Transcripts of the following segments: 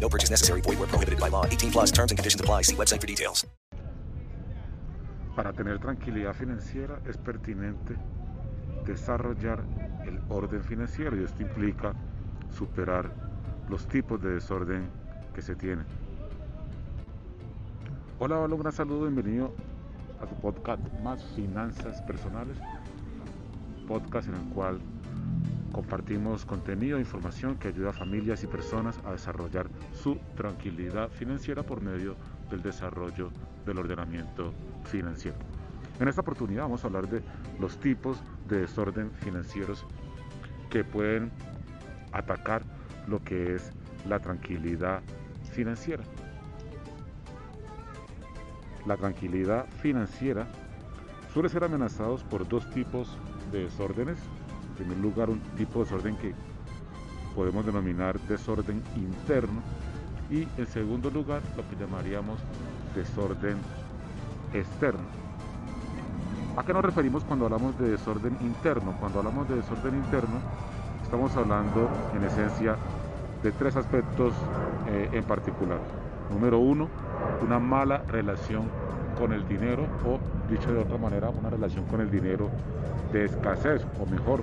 No purchase necessary. Void where prohibited by law. 18 plus terms and conditions apply. See website for details. Para tener tranquilidad financiera es pertinente desarrollar el orden financiero y esto implica superar los tipos de desorden que se tienen. Hola, hola, un gran saludo, bienvenido a tu podcast Más Finanzas Personales, podcast en el cual compartimos contenido e información que ayuda a familias y personas a desarrollar su tranquilidad financiera por medio del desarrollo del ordenamiento financiero. En esta oportunidad vamos a hablar de los tipos de desorden financieros que pueden atacar lo que es la tranquilidad financiera. La tranquilidad financiera suele ser amenazados por dos tipos de desórdenes. En primer lugar, un tipo de desorden que podemos denominar desorden interno y en segundo lugar, lo que llamaríamos desorden externo. ¿A qué nos referimos cuando hablamos de desorden interno? Cuando hablamos de desorden interno, estamos hablando en esencia de tres aspectos eh, en particular. Número uno, una mala relación con el dinero o, dicho de otra manera, una relación con el dinero de escasez o mejor,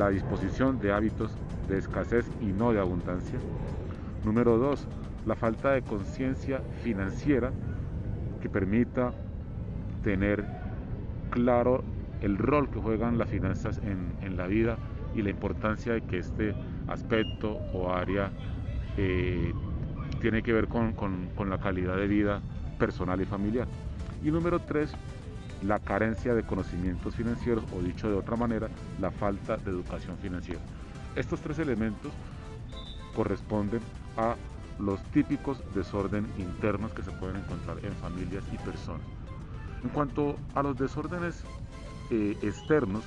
la disposición de hábitos de escasez y no de abundancia. Número dos, la falta de conciencia financiera que permita tener claro el rol que juegan las finanzas en, en la vida y la importancia de que este aspecto o área eh, tiene que ver con, con, con, la calidad de vida personal y familiar. Y número tres, la carencia de conocimientos financieros o dicho de otra manera, la falta de educación financiera. Estos tres elementos corresponden a los típicos desorden internos que se pueden encontrar en familias y personas. En cuanto a los desórdenes eh, externos,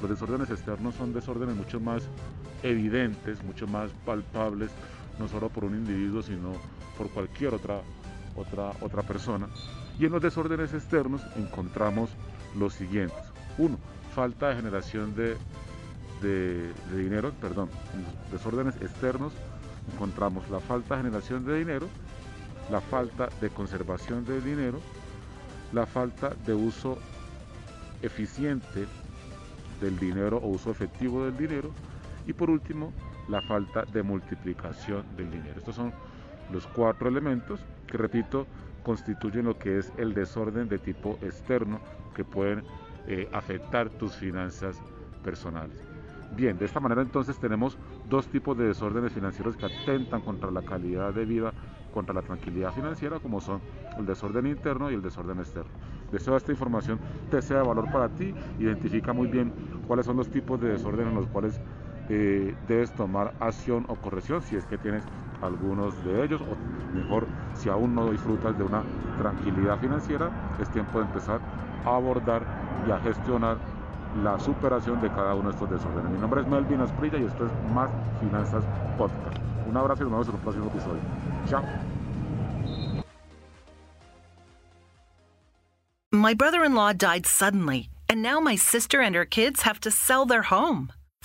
los desórdenes externos son desórdenes mucho más evidentes, mucho más palpables, no solo por un individuo, sino por cualquier otra, otra, otra persona. Y en los desórdenes externos encontramos los siguientes. Uno, falta de generación de, de, dinero, perdón, en los desórdenes externos encontramos la falta de generación de dinero, la falta de conservación del dinero, la falta de uso eficiente del dinero o uso efectivo del dinero y por último la falta de multiplicación del dinero. Estos son los cuatro elementos que repito constituyen lo que es el desorden de tipo externo que pueden eh, afectar tus finanzas personales. Bien, de esta manera entonces tenemos dos tipos de desórdenes financieros que atentan contra la calidad de vida, contra la tranquilidad financiera, como son el desorden interno y el desorden externo. Deseo esta información te sea de valor para ti, identifica muy bien cuáles son los tipos de desorden en los cuales eh, debes tomar acción o corrección si es que tienes algunos de ellos o mejor si aún no disfrutas de una tranquilidad financiera es tiempo de empezar a abordar y a gestionar la superación de cada uno de estos desórdenes. Mi nombre es Melvin Asprilla y esto es Más Finanzas Podcast. Un abrazo y nos vemos en un próximo episodio. Chao. My brother in law died suddenly, and now my sister and her kids have to sell their home.